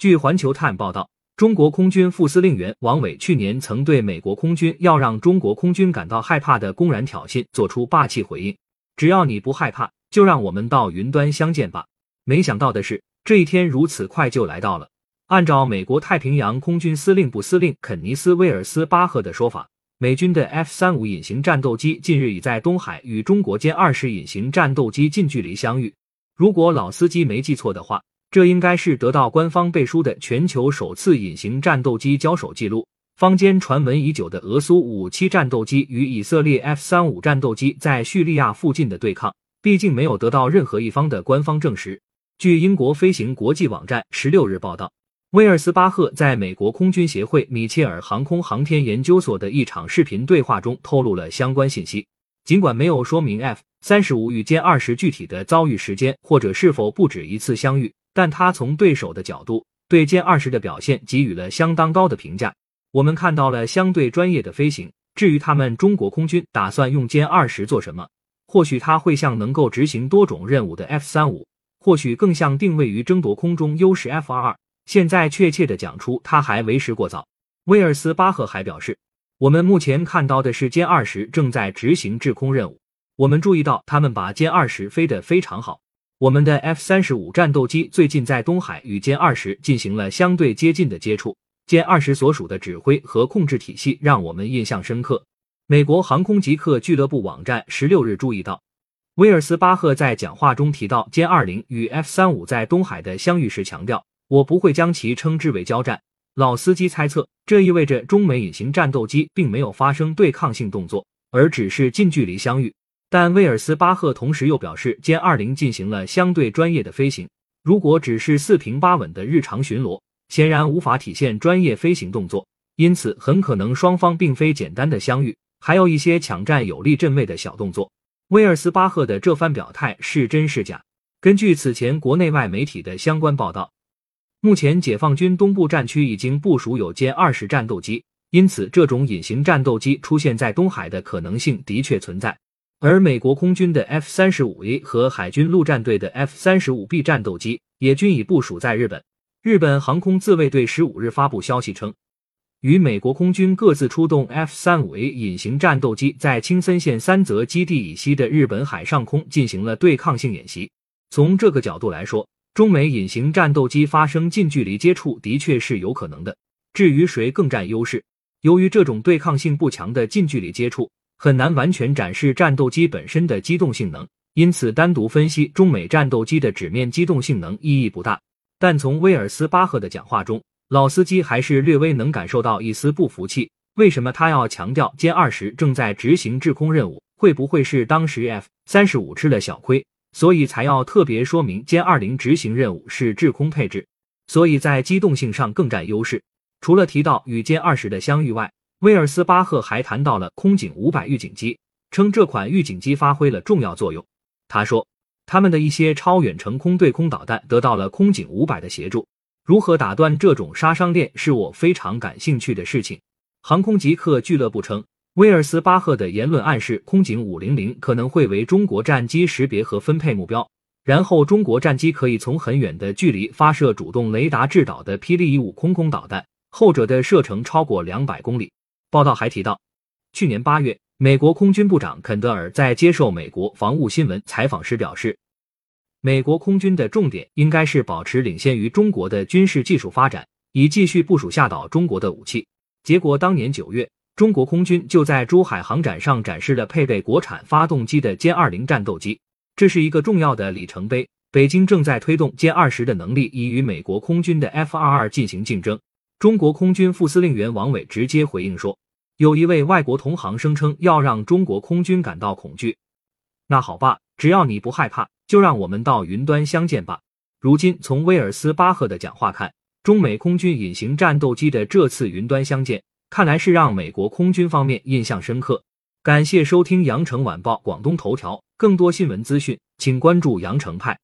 据环球探报道，中国空军副司令员王伟去年曾对美国空军要让中国空军感到害怕的公然挑衅做出霸气回应：“只要你不害怕，就让我们到云端相见吧。”没想到的是，这一天如此快就来到了。按照美国太平洋空军司令部司令肯尼斯·威尔斯巴赫的说法，美军的 F 三五隐形战斗机近日已在东海与中国歼二十隐形战斗机近距离相遇。如果老司机没记错的话，这应该是得到官方背书的全球首次隐形战斗机交手记录。坊间传闻已久的俄苏五七战斗机与以色列 F 三五战斗机在叙利亚附近的对抗，毕竟没有得到任何一方的官方证实。据英国飞行国际网站十六日报道。威尔斯巴赫在美国空军协会米切尔航空航天研究所的一场视频对话中透露了相关信息。尽管没有说明 F 三十五与歼二十具体的遭遇时间或者是否不止一次相遇，但他从对手的角度对歼二十的表现给予了相当高的评价。我们看到了相对专业的飞行。至于他们中国空军打算用歼二十做什么，或许他会像能够执行多种任务的 F 三五，或许更像定位于争夺空中优势 F 二二。现在确切的讲出，他还为时过早。威尔斯巴赫还表示，我们目前看到的是歼二十正在执行制空任务。我们注意到他们把歼二十飞得非常好。我们的 F 三十五战斗机最近在东海与歼二十进行了相对接近的接触。歼二十所属的指挥和控制体系让我们印象深刻。美国航空极客俱乐部网站十六日注意到，威尔斯巴赫在讲话中提到歼二零与 F 三五在东海的相遇时强调。我不会将其称之为交战。老司机猜测，这意味着中美隐形战斗机并没有发生对抗性动作，而只是近距离相遇。但威尔斯巴赫同时又表示，歼二零进行了相对专业的飞行。如果只是四平八稳的日常巡逻，显然无法体现专业飞行动作。因此，很可能双方并非简单的相遇，还有一些抢占有利阵位的小动作。威尔斯巴赫的这番表态是真是假？根据此前国内外媒体的相关报道。目前，解放军东部战区已经部署有歼二十战斗机，因此这种隐形战斗机出现在东海的可能性的确存在。而美国空军的 F 三十五 A 和海军陆战队的 F 三十五 B 战斗机也均已部署在日本。日本航空自卫队十五日发布消息称，与美国空军各自出动 F 三五 A 隐形战斗机在青森县三泽基地以西的日本海上空进行了对抗性演习。从这个角度来说，中美隐形战斗机发生近距离接触的确是有可能的。至于谁更占优势，由于这种对抗性不强的近距离接触很难完全展示战斗机本身的机动性能，因此单独分析中美战斗机的纸面机动性能意义不大。但从威尔斯巴赫的讲话中，老司机还是略微能感受到一丝不服气。为什么他要强调歼二十正在执行制空任务？会不会是当时 F 三十五吃了小亏？所以才要特别说明歼二零执行任务是制空配置，所以在机动性上更占优势。除了提到与歼二十的相遇外，威尔斯巴赫还谈到了空警五百预警机，称这款预警机发挥了重要作用。他说，他们的一些超远程空对空导弹得到了空警五百的协助。如何打断这种杀伤链，是我非常感兴趣的事情。航空极客俱乐部称。威尔斯巴赫的言论暗示，空警五零零可能会为中国战机识别和分配目标，然后中国战机可以从很远的距离发射主动雷达制导的霹雳一五空空导弹，后者的射程超过两百公里。报道还提到，去年八月，美国空军部长肯德尔在接受美国防务新闻采访时表示，美国空军的重点应该是保持领先于中国的军事技术发展，以继续部署吓倒中国的武器。结果当年九月。中国空军就在珠海航展上展示了配备国产发动机的歼二零战斗机，这是一个重要的里程碑。北京正在推动歼二十的能力，以与美国空军的 F 二二进行竞争。中国空军副司令员王伟直接回应说：“有一位外国同行声称要让中国空军感到恐惧，那好吧，只要你不害怕，就让我们到云端相见吧。”如今从威尔斯巴赫的讲话看，中美空军隐形战斗机的这次云端相见。看来是让美国空军方面印象深刻。感谢收听羊城晚报广东头条，更多新闻资讯，请关注羊城派。